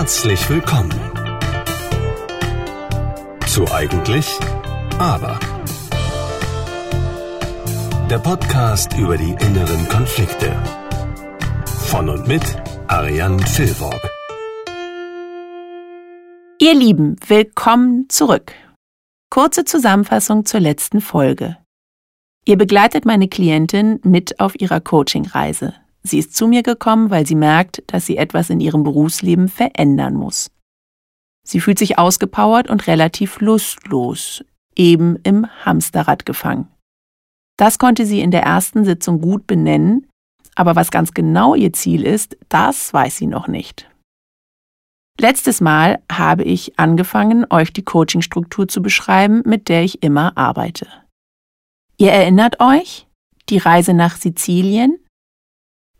Herzlich willkommen zu Eigentlich Aber. Der Podcast über die inneren Konflikte. Von und mit Ariane Filborg. Ihr Lieben, willkommen zurück. Kurze Zusammenfassung zur letzten Folge. Ihr begleitet meine Klientin mit auf ihrer Coachingreise. Sie ist zu mir gekommen, weil sie merkt, dass sie etwas in ihrem Berufsleben verändern muss. Sie fühlt sich ausgepowert und relativ lustlos, eben im Hamsterrad gefangen. Das konnte sie in der ersten Sitzung gut benennen, aber was ganz genau ihr Ziel ist, das weiß sie noch nicht. Letztes Mal habe ich angefangen, euch die Coachingstruktur zu beschreiben, mit der ich immer arbeite. Ihr erinnert euch? Die Reise nach Sizilien?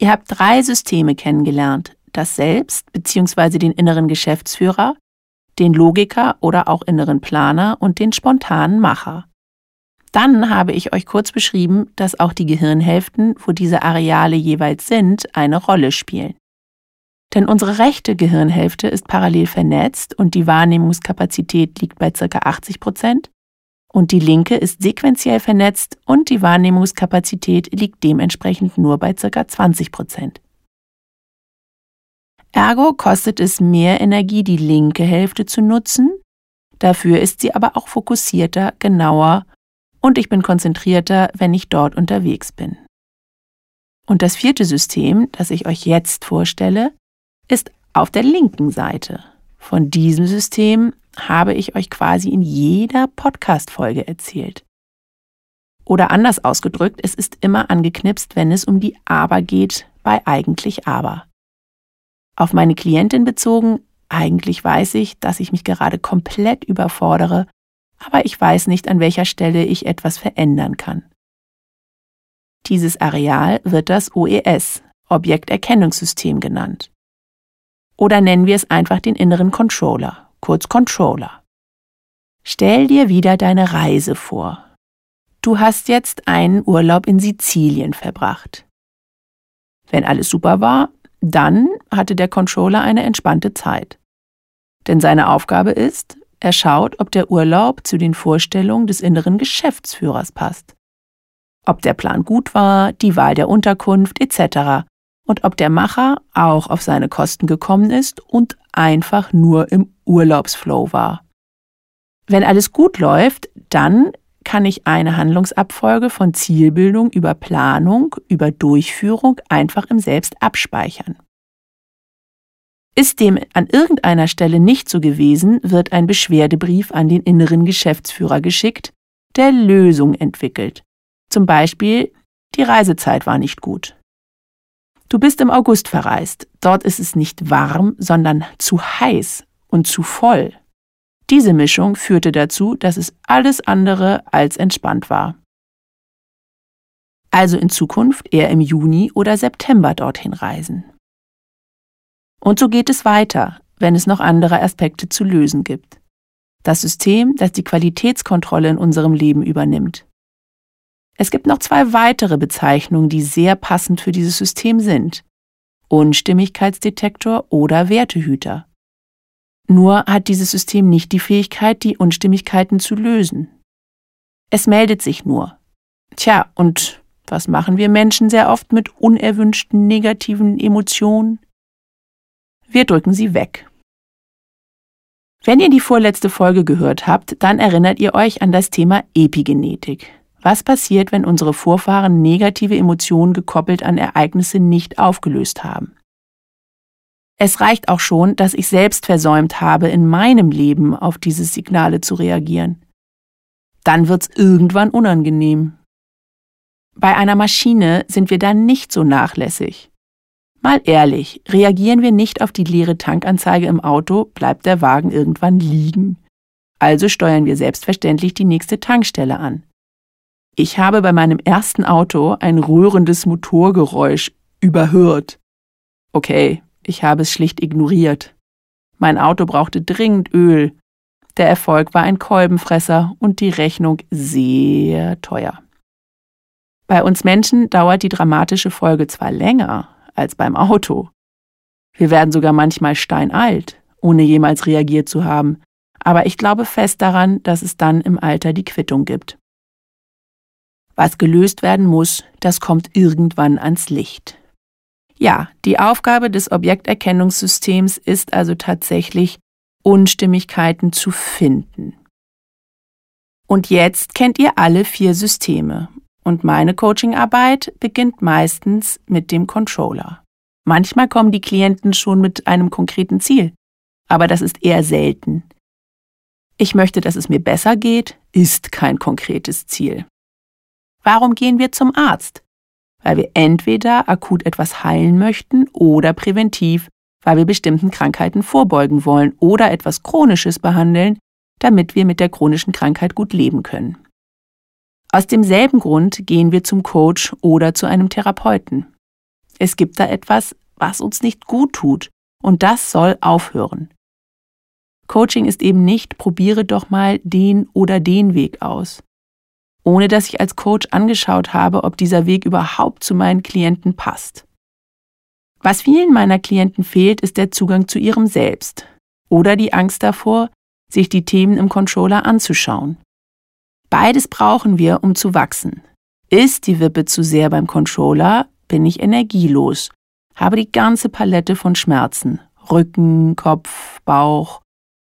Ihr habt drei Systeme kennengelernt. Das Selbst bzw. den inneren Geschäftsführer, den Logiker oder auch inneren Planer und den spontanen Macher. Dann habe ich euch kurz beschrieben, dass auch die Gehirnhälften, wo diese Areale jeweils sind, eine Rolle spielen. Denn unsere rechte Gehirnhälfte ist parallel vernetzt und die Wahrnehmungskapazität liegt bei ca. 80 Prozent und die linke ist sequenziell vernetzt und die Wahrnehmungskapazität liegt dementsprechend nur bei ca. 20 Prozent. Ergo kostet es mehr Energie, die linke Hälfte zu nutzen, dafür ist sie aber auch fokussierter, genauer und ich bin konzentrierter, wenn ich dort unterwegs bin. Und das vierte System, das ich euch jetzt vorstelle, ist auf der linken Seite. Von diesem System habe ich euch quasi in jeder Podcast-Folge erzählt. Oder anders ausgedrückt, es ist immer angeknipst, wenn es um die Aber geht bei eigentlich Aber. Auf meine Klientin bezogen, eigentlich weiß ich, dass ich mich gerade komplett überfordere, aber ich weiß nicht, an welcher Stelle ich etwas verändern kann. Dieses Areal wird das OES, Objekterkennungssystem genannt. Oder nennen wir es einfach den inneren Controller kurz Controller. Stell dir wieder deine Reise vor. Du hast jetzt einen Urlaub in Sizilien verbracht. Wenn alles super war, dann hatte der Controller eine entspannte Zeit. Denn seine Aufgabe ist, er schaut, ob der Urlaub zu den Vorstellungen des inneren Geschäftsführers passt. Ob der Plan gut war, die Wahl der Unterkunft etc. und ob der Macher auch auf seine Kosten gekommen ist und einfach nur im Urlaubsflow war. Wenn alles gut läuft, dann kann ich eine Handlungsabfolge von Zielbildung über Planung, über Durchführung einfach im Selbst abspeichern. Ist dem an irgendeiner Stelle nicht so gewesen, wird ein Beschwerdebrief an den inneren Geschäftsführer geschickt, der Lösung entwickelt. Zum Beispiel, die Reisezeit war nicht gut. Du bist im August verreist. Dort ist es nicht warm, sondern zu heiß und zu voll. Diese Mischung führte dazu, dass es alles andere als entspannt war. Also in Zukunft eher im Juni oder September dorthin reisen. Und so geht es weiter, wenn es noch andere Aspekte zu lösen gibt. Das System, das die Qualitätskontrolle in unserem Leben übernimmt. Es gibt noch zwei weitere Bezeichnungen, die sehr passend für dieses System sind. Unstimmigkeitsdetektor oder Wertehüter. Nur hat dieses System nicht die Fähigkeit, die Unstimmigkeiten zu lösen. Es meldet sich nur. Tja, und was machen wir Menschen sehr oft mit unerwünschten negativen Emotionen? Wir drücken sie weg. Wenn ihr die vorletzte Folge gehört habt, dann erinnert ihr euch an das Thema Epigenetik. Was passiert, wenn unsere Vorfahren negative Emotionen gekoppelt an Ereignisse nicht aufgelöst haben? Es reicht auch schon, dass ich selbst versäumt habe, in meinem Leben auf diese Signale zu reagieren. Dann wird's irgendwann unangenehm. Bei einer Maschine sind wir dann nicht so nachlässig. Mal ehrlich, reagieren wir nicht auf die leere Tankanzeige im Auto, bleibt der Wagen irgendwann liegen. Also steuern wir selbstverständlich die nächste Tankstelle an. Ich habe bei meinem ersten Auto ein rührendes Motorgeräusch überhört. Okay, ich habe es schlicht ignoriert. Mein Auto brauchte dringend Öl. Der Erfolg war ein Kolbenfresser und die Rechnung sehr teuer. Bei uns Menschen dauert die dramatische Folge zwar länger als beim Auto. Wir werden sogar manchmal steinalt ohne jemals reagiert zu haben, aber ich glaube fest daran, dass es dann im Alter die Quittung gibt. Was gelöst werden muss, das kommt irgendwann ans Licht. Ja, die Aufgabe des Objekterkennungssystems ist also tatsächlich, Unstimmigkeiten zu finden. Und jetzt kennt ihr alle vier Systeme. Und meine Coachingarbeit beginnt meistens mit dem Controller. Manchmal kommen die Klienten schon mit einem konkreten Ziel, aber das ist eher selten. Ich möchte, dass es mir besser geht, ist kein konkretes Ziel. Warum gehen wir zum Arzt? Weil wir entweder akut etwas heilen möchten oder präventiv, weil wir bestimmten Krankheiten vorbeugen wollen oder etwas Chronisches behandeln, damit wir mit der chronischen Krankheit gut leben können. Aus demselben Grund gehen wir zum Coach oder zu einem Therapeuten. Es gibt da etwas, was uns nicht gut tut, und das soll aufhören. Coaching ist eben nicht, probiere doch mal den oder den Weg aus ohne dass ich als Coach angeschaut habe, ob dieser Weg überhaupt zu meinen Klienten passt. Was vielen meiner Klienten fehlt, ist der Zugang zu ihrem Selbst oder die Angst davor, sich die Themen im Controller anzuschauen. Beides brauchen wir, um zu wachsen. Ist die Wippe zu sehr beim Controller, bin ich energielos, habe die ganze Palette von Schmerzen, Rücken, Kopf, Bauch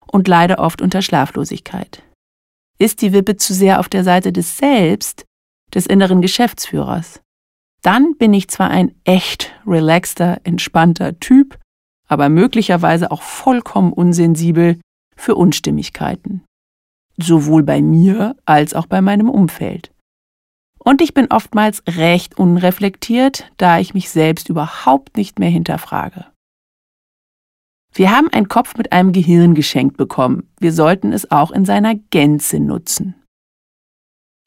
und leide oft unter Schlaflosigkeit. Ist die Wippe zu sehr auf der Seite des Selbst, des inneren Geschäftsführers? Dann bin ich zwar ein echt relaxter, entspannter Typ, aber möglicherweise auch vollkommen unsensibel für Unstimmigkeiten. Sowohl bei mir als auch bei meinem Umfeld. Und ich bin oftmals recht unreflektiert, da ich mich selbst überhaupt nicht mehr hinterfrage. Wir haben einen Kopf mit einem Gehirn geschenkt bekommen. Wir sollten es auch in seiner Gänze nutzen.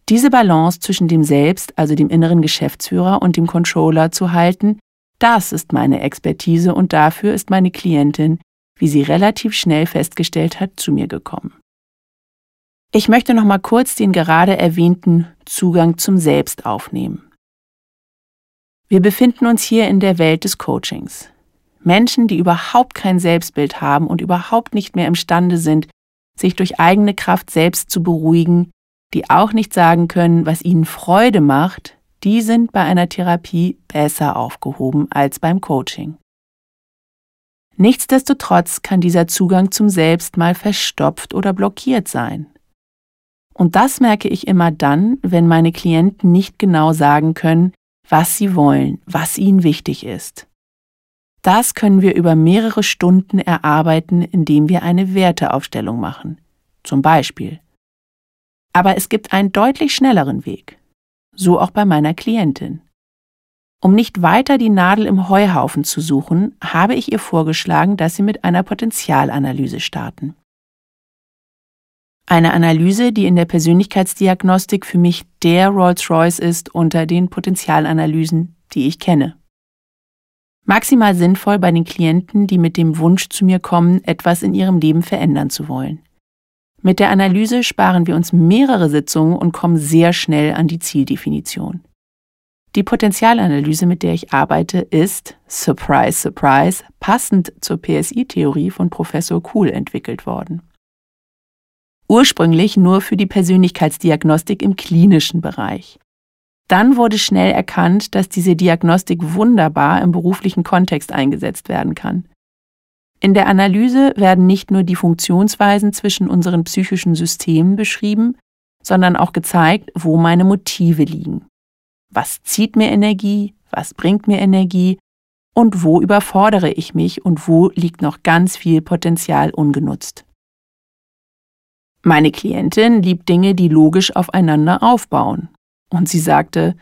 Diese Balance zwischen dem Selbst, also dem inneren Geschäftsführer und dem Controller zu halten, das ist meine Expertise und dafür ist meine Klientin, wie sie relativ schnell festgestellt hat, zu mir gekommen. Ich möchte noch mal kurz den gerade erwähnten Zugang zum Selbst aufnehmen. Wir befinden uns hier in der Welt des Coachings. Menschen, die überhaupt kein Selbstbild haben und überhaupt nicht mehr imstande sind, sich durch eigene Kraft selbst zu beruhigen, die auch nicht sagen können, was ihnen Freude macht, die sind bei einer Therapie besser aufgehoben als beim Coaching. Nichtsdestotrotz kann dieser Zugang zum Selbst mal verstopft oder blockiert sein. Und das merke ich immer dann, wenn meine Klienten nicht genau sagen können, was sie wollen, was ihnen wichtig ist. Das können wir über mehrere Stunden erarbeiten, indem wir eine Werteaufstellung machen. Zum Beispiel. Aber es gibt einen deutlich schnelleren Weg. So auch bei meiner Klientin. Um nicht weiter die Nadel im Heuhaufen zu suchen, habe ich ihr vorgeschlagen, dass sie mit einer Potenzialanalyse starten. Eine Analyse, die in der Persönlichkeitsdiagnostik für mich der Rolls-Royce ist unter den Potenzialanalysen, die ich kenne. Maximal sinnvoll bei den Klienten, die mit dem Wunsch zu mir kommen, etwas in ihrem Leben verändern zu wollen. Mit der Analyse sparen wir uns mehrere Sitzungen und kommen sehr schnell an die Zieldefinition. Die Potenzialanalyse, mit der ich arbeite, ist, surprise, surprise, passend zur PSI-Theorie von Professor Kuhl entwickelt worden. Ursprünglich nur für die Persönlichkeitsdiagnostik im klinischen Bereich. Dann wurde schnell erkannt, dass diese Diagnostik wunderbar im beruflichen Kontext eingesetzt werden kann. In der Analyse werden nicht nur die Funktionsweisen zwischen unseren psychischen Systemen beschrieben, sondern auch gezeigt, wo meine Motive liegen. Was zieht mir Energie, was bringt mir Energie und wo überfordere ich mich und wo liegt noch ganz viel Potenzial ungenutzt. Meine Klientin liebt Dinge, die logisch aufeinander aufbauen. Und sie sagte,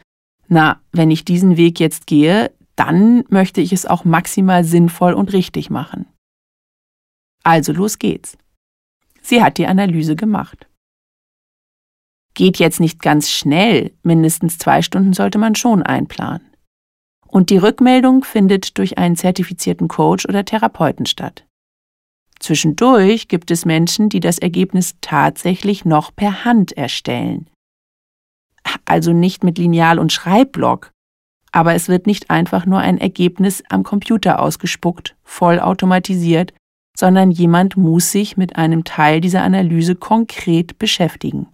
na, wenn ich diesen Weg jetzt gehe, dann möchte ich es auch maximal sinnvoll und richtig machen. Also los geht's. Sie hat die Analyse gemacht. Geht jetzt nicht ganz schnell, mindestens zwei Stunden sollte man schon einplanen. Und die Rückmeldung findet durch einen zertifizierten Coach oder Therapeuten statt. Zwischendurch gibt es Menschen, die das Ergebnis tatsächlich noch per Hand erstellen, also nicht mit Lineal und Schreibblock. Aber es wird nicht einfach nur ein Ergebnis am Computer ausgespuckt, vollautomatisiert, sondern jemand muss sich mit einem Teil dieser Analyse konkret beschäftigen.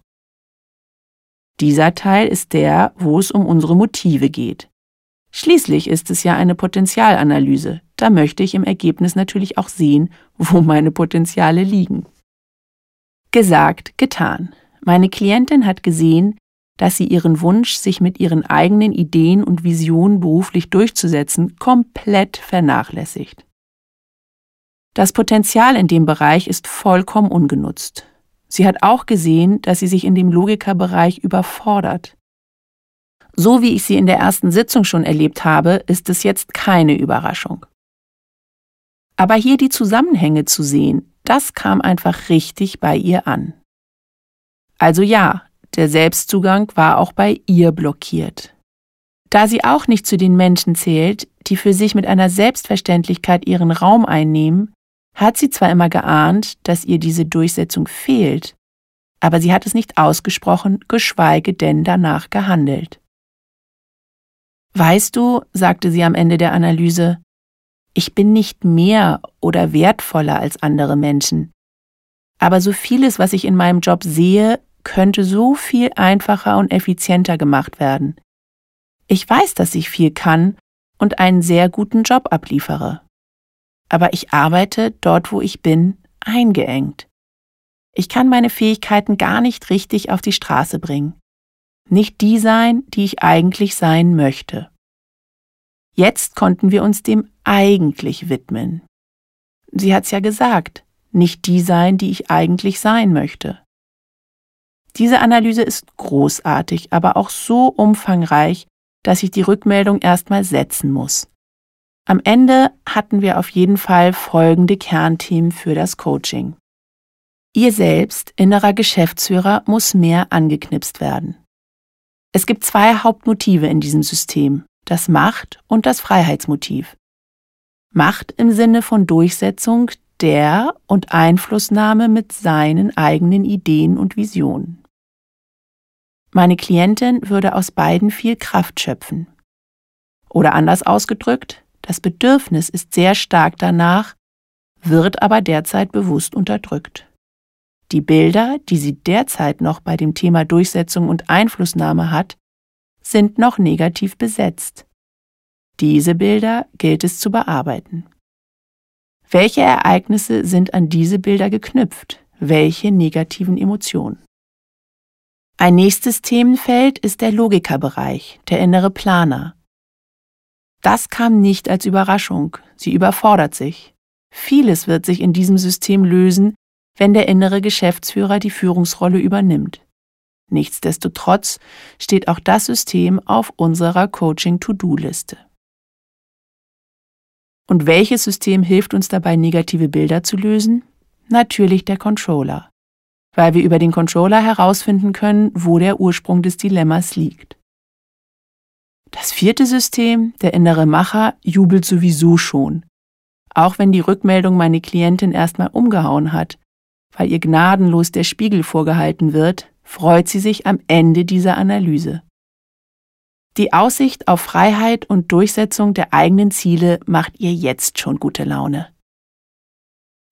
Dieser Teil ist der, wo es um unsere Motive geht. Schließlich ist es ja eine Potenzialanalyse. Da möchte ich im Ergebnis natürlich auch sehen, wo meine Potenziale liegen. Gesagt, getan. Meine Klientin hat gesehen, dass sie ihren Wunsch, sich mit ihren eigenen Ideen und Visionen beruflich durchzusetzen, komplett vernachlässigt. Das Potenzial in dem Bereich ist vollkommen ungenutzt. Sie hat auch gesehen, dass sie sich in dem Logikerbereich überfordert. So wie ich sie in der ersten Sitzung schon erlebt habe, ist es jetzt keine Überraschung. Aber hier die Zusammenhänge zu sehen, das kam einfach richtig bei ihr an. Also ja, der Selbstzugang war auch bei ihr blockiert. Da sie auch nicht zu den Menschen zählt, die für sich mit einer Selbstverständlichkeit ihren Raum einnehmen, hat sie zwar immer geahnt, dass ihr diese Durchsetzung fehlt, aber sie hat es nicht ausgesprochen, geschweige denn danach gehandelt. Weißt du, sagte sie am Ende der Analyse, ich bin nicht mehr oder wertvoller als andere Menschen. Aber so vieles, was ich in meinem Job sehe, könnte so viel einfacher und effizienter gemacht werden. Ich weiß, dass ich viel kann und einen sehr guten Job abliefere aber ich arbeite dort, wo ich bin, eingeengt. Ich kann meine Fähigkeiten gar nicht richtig auf die Straße bringen. Nicht die sein, die ich eigentlich sein möchte. Jetzt konnten wir uns dem eigentlich widmen. Sie hat's ja gesagt, nicht die sein, die ich eigentlich sein möchte. Diese Analyse ist großartig, aber auch so umfangreich, dass ich die Rückmeldung erstmal setzen muss. Am Ende hatten wir auf jeden Fall folgende Kernthemen für das Coaching. Ihr selbst, innerer Geschäftsführer, muss mehr angeknipst werden. Es gibt zwei Hauptmotive in diesem System, das Macht- und das Freiheitsmotiv. Macht im Sinne von Durchsetzung der und Einflussnahme mit seinen eigenen Ideen und Visionen. Meine Klientin würde aus beiden viel Kraft schöpfen. Oder anders ausgedrückt, das Bedürfnis ist sehr stark danach, wird aber derzeit bewusst unterdrückt. Die Bilder, die sie derzeit noch bei dem Thema Durchsetzung und Einflussnahme hat, sind noch negativ besetzt. Diese Bilder gilt es zu bearbeiten. Welche Ereignisse sind an diese Bilder geknüpft? Welche negativen Emotionen? Ein nächstes Themenfeld ist der Logikerbereich, der innere Planer. Das kam nicht als Überraschung, sie überfordert sich. Vieles wird sich in diesem System lösen, wenn der innere Geschäftsführer die Führungsrolle übernimmt. Nichtsdestotrotz steht auch das System auf unserer Coaching-To-Do-Liste. Und welches System hilft uns dabei, negative Bilder zu lösen? Natürlich der Controller, weil wir über den Controller herausfinden können, wo der Ursprung des Dilemmas liegt. Das vierte System, der innere Macher, jubelt sowieso schon. Auch wenn die Rückmeldung meine Klientin erstmal umgehauen hat, weil ihr gnadenlos der Spiegel vorgehalten wird, freut sie sich am Ende dieser Analyse. Die Aussicht auf Freiheit und Durchsetzung der eigenen Ziele macht ihr jetzt schon gute Laune.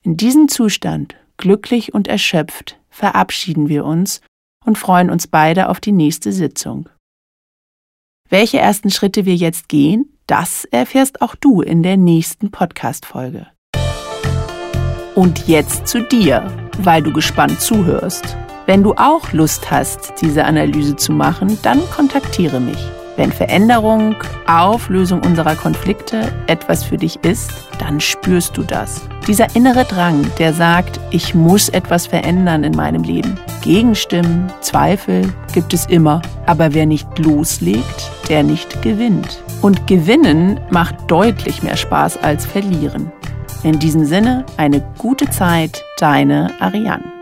In diesem Zustand, glücklich und erschöpft, verabschieden wir uns und freuen uns beide auf die nächste Sitzung. Welche ersten Schritte wir jetzt gehen, das erfährst auch du in der nächsten Podcast-Folge. Und jetzt zu dir, weil du gespannt zuhörst. Wenn du auch Lust hast, diese Analyse zu machen, dann kontaktiere mich. Wenn Veränderung, Auflösung unserer Konflikte etwas für dich ist, dann spürst du das. Dieser innere Drang, der sagt, ich muss etwas verändern in meinem Leben. Gegenstimmen, Zweifel gibt es immer, aber wer nicht loslegt, der nicht gewinnt. Und gewinnen macht deutlich mehr Spaß als verlieren. In diesem Sinne, eine gute Zeit, deine Ariane.